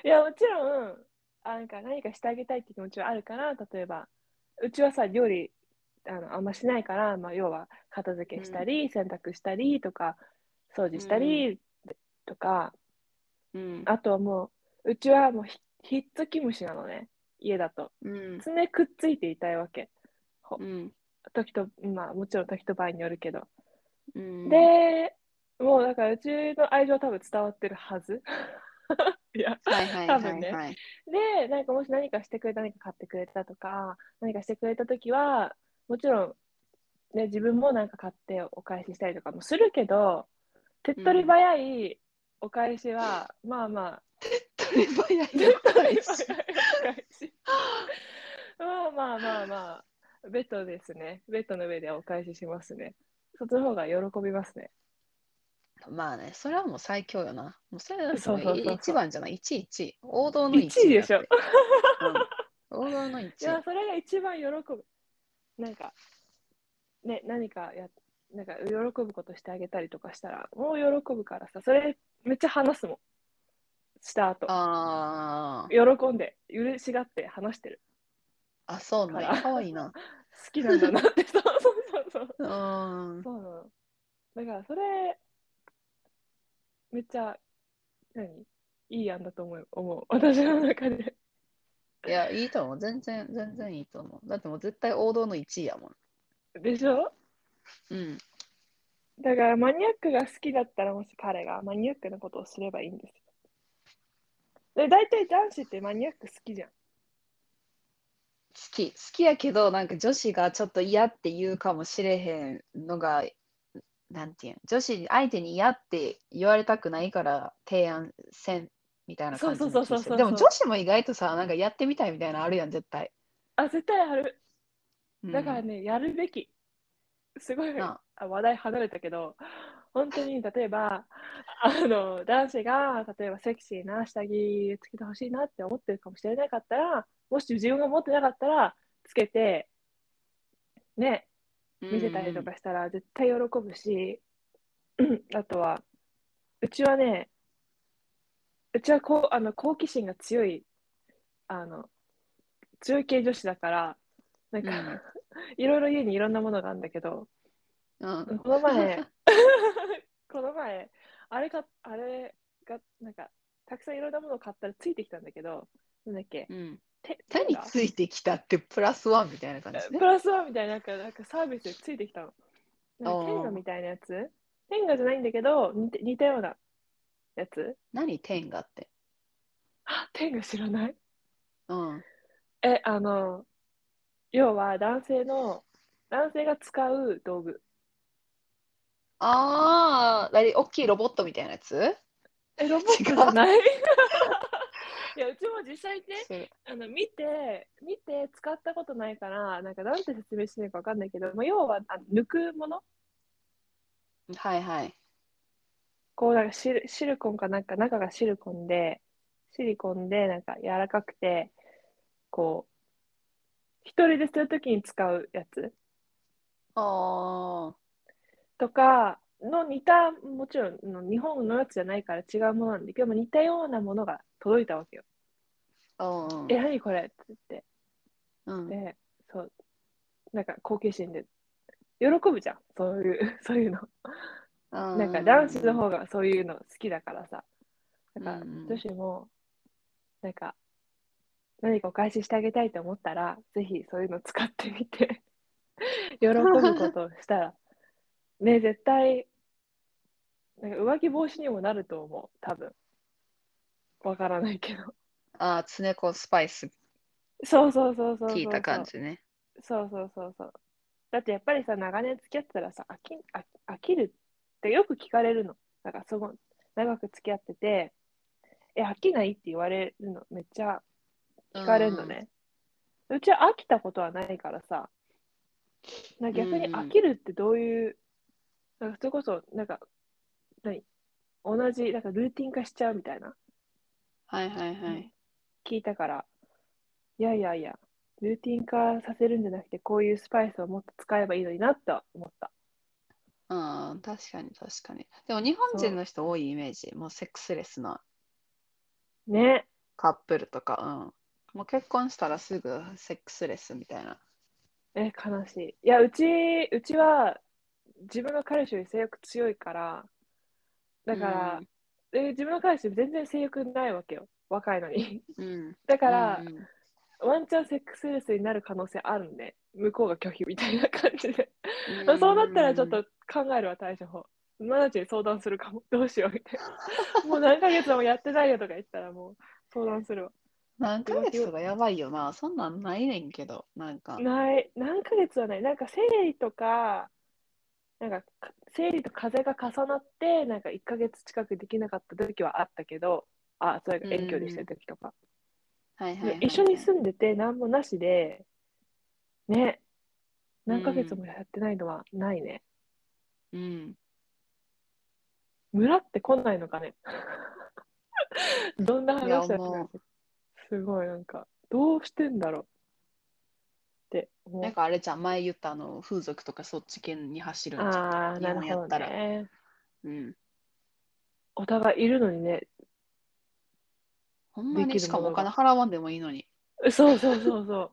い (laughs) や、もちろん、あなんか何かしてあげたいって気持ちはあるから、例えば、うちはさ、料理あのあんましないから、まあ、要は片付けしたり、洗濯したりとか、掃除したりとか、うん。あとはもう、うちはもうひひっつき虫なのね、家だと。うん。常くっついていたいわけ。うん。時と、まあもちろん時と場合によるけど。うん、で、もうだからうちの愛情は多分伝わってるはず。(laughs) いや、はいはい多分ね。で、なんかもし何かしてくれた、何か買ってくれたとか、何かしてくれたときは、もちろん、ね、自分もなんか買ってお返ししたりとかもするけど、手っ取り早いお返しは、まあまあ、取り早いお返し。(laughs) まあまあまあまあ、ベッドですね。ベッドの上でお返ししますね。そっちの方が喜びますね。まあね、それはもう最強よな。もうそれはそうそうそうそう一番じゃない、1位、1位。王道の1位。1位でしょ。うん王道のい1や、それが一番喜ぶ。なんか、ね、何かや、なんか喜ぶことしてあげたりとかしたら、もう喜ぶからさ、それめっちゃ話すもん。した後。あー喜んで、許しがって話してる。あ、そうなんや。からかわいいな。(laughs) 好きなんだなって、そ (laughs) うそうそうそう。うん。そうなの。だからそれ、めっちゃ、何？いい案だと思う。思う私の中で。いや、いいと思う。全然、全然いいと思う。だってもう絶対王道の1位やもん。でしょ？うん。だからマニアックが好きだったら、もし彼がマニアックなことをすればいいんですよ。で、大体男子ってマニアック好きじゃん。好き。好きやけど、なんか女子がちょっと嫌って言うかもしれへんのが、なんていうん、女子、相手に嫌って言われたくないから提案せんみたいな感じの気そうそうそうそうそうでも女子も意外とさ、なんかやってみたいみたいなのあるやん、絶対。あ、絶対ある。うんだからね、やるべき。すごい話題離れたけど、本当に例えば、あの男子が例えばセクシーな下着つけてほしいなって思ってるかもしれなかったら、もし自分が持ってなかったら、つけて、ね、見せたりとかしたら絶対喜ぶし、あとは、うちはね、うちはこうあの好奇心が強い、あの、強い系女子だから、なんか、うんいろいろ家にいろんなものがあるんだけど、うん。うんこの前、(laughs) この前、あれか、あれが、なんか、たくさんいろんなものを買ったらついてきたんだけど、なんだっけ、うん。てテン何ガ？ついてきたってプラスワンみたいな感じねプ。ラスワンみたいななんかなんかサービスでついてきたの。なんかテンガみたいなやつ？テンガじゃないんだけど、似て似たようなやつ？何天下って？あ、テンガ知らない？うん。え、あの、要は男性の、男性が使う道具。ああ、何？大きいロボットみたいなやつ？え、ロボットじゃない？(laughs) いや、うちも実際ね、あの見て、見て使ったことないから、なんかなんて説明していいかわかんないけど、まあ、要はあ抜くもの？はいはい。こうなんかシルシリコンかなんか中がシリコンで、シリコンでなんか柔らかくて、こう、一人でするときに使うやつ？あとかの似た、もちろんの日本のやつじゃないから違うものなんだけど、まあ似たようなものが届いたわけよ。あ。うん。え、何これ？って言って。うん。で、そう、なんか好奇心で、喜ぶじゃん、そういう、(laughs) そういうの。ななんか男子の方がそういうの好きだからさ。だからうんうん女子も、なんか、何かお返ししてあげたいと思ったら、ぜひそういうの使ってみて、(laughs) 喜ぶことをしたら、(laughs) ね、絶対、なんか浮気防止にもなると思う、多分。わからないけど。ああ、つねこスパイスそうそうそうそう。聞いた感じね。そうそうそうそう。だってやっぱりさ、長年付き合ってたらさ、飽き飽飽きるってよく聞かれるの。だからその長く付き合ってて、え、飽きないって言われるのめっちゃ聞かれるのね。うちは飽きたことはないからさ、な逆にうんうん飽きるってどういう、なんかそれこそ、なんか、何？同じ、なんかルーティン化しちゃうみたいな。はいはいはい。聞いたから、いやいやいや、ルーティン化させるんじゃなくて、こういうスパイスをもっと使えばいいのになとは思った。うん、確かに確かに。でも日本人の人多いイメージ。もうセックスレスなね。カップルとか、うん。もう結婚したらすぐセックスレスみたいな。え、悲しい。いや、うち、うちは自分の彼氏より性欲強いから、だから、え自分の彼氏全然性欲ないわけよ。若いのに。うん、(laughs) うん。だからう、んワンチャンセックスレスになる可能性あるんで、向こうが拒否みたいな感じで。う (laughs) そうなったらちょっと考えるわ、対処法。マナチに相談するかも。どうしようみたいな。(laughs) もう何ヶ月もやってないよとか言ったらもう相談するわ。何ヶ月とかやばいよな。そんなんないねんけど、なんか。ない、何ヶ月はない。なんか生理とか、なんかか生理と風邪が重なって、なんか1ヶ月近くできなかった時はあったけど、あ、それが遠距離してる時とか。はいはい、はい。一緒に住んでて何もなしで、ね、何ヶ月もやってないのはないね。うん。村って来ないのかね (laughs) どんな話だったいやもかすごいなんかどうしてんだろうって思うなんかあれじゃん、前言ったあの風俗とかそっち系に走るんじゃん。ああ、日なるほどったら。ね。うん。お互いいるのにね。ほんまにしかもお金払わんでもいいのに。そうそうそうそ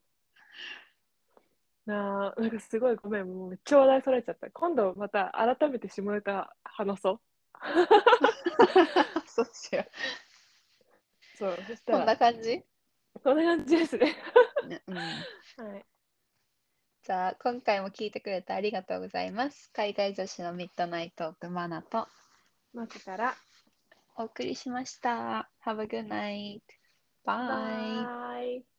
う。なあ、なんかすごいごめん、もうめっちゃ話題それちゃった。今度また改めて下ネタ話そう。(laughs) そっちよ。そう、そしたこんら、な感じ、こんな感じですね。ねうん、はい。じゃあ今回も聞いてくれてありがとうございます。海外女子のミッドナイトークマナと待ってから、お送りしました。Have a good night. Bye. バイ。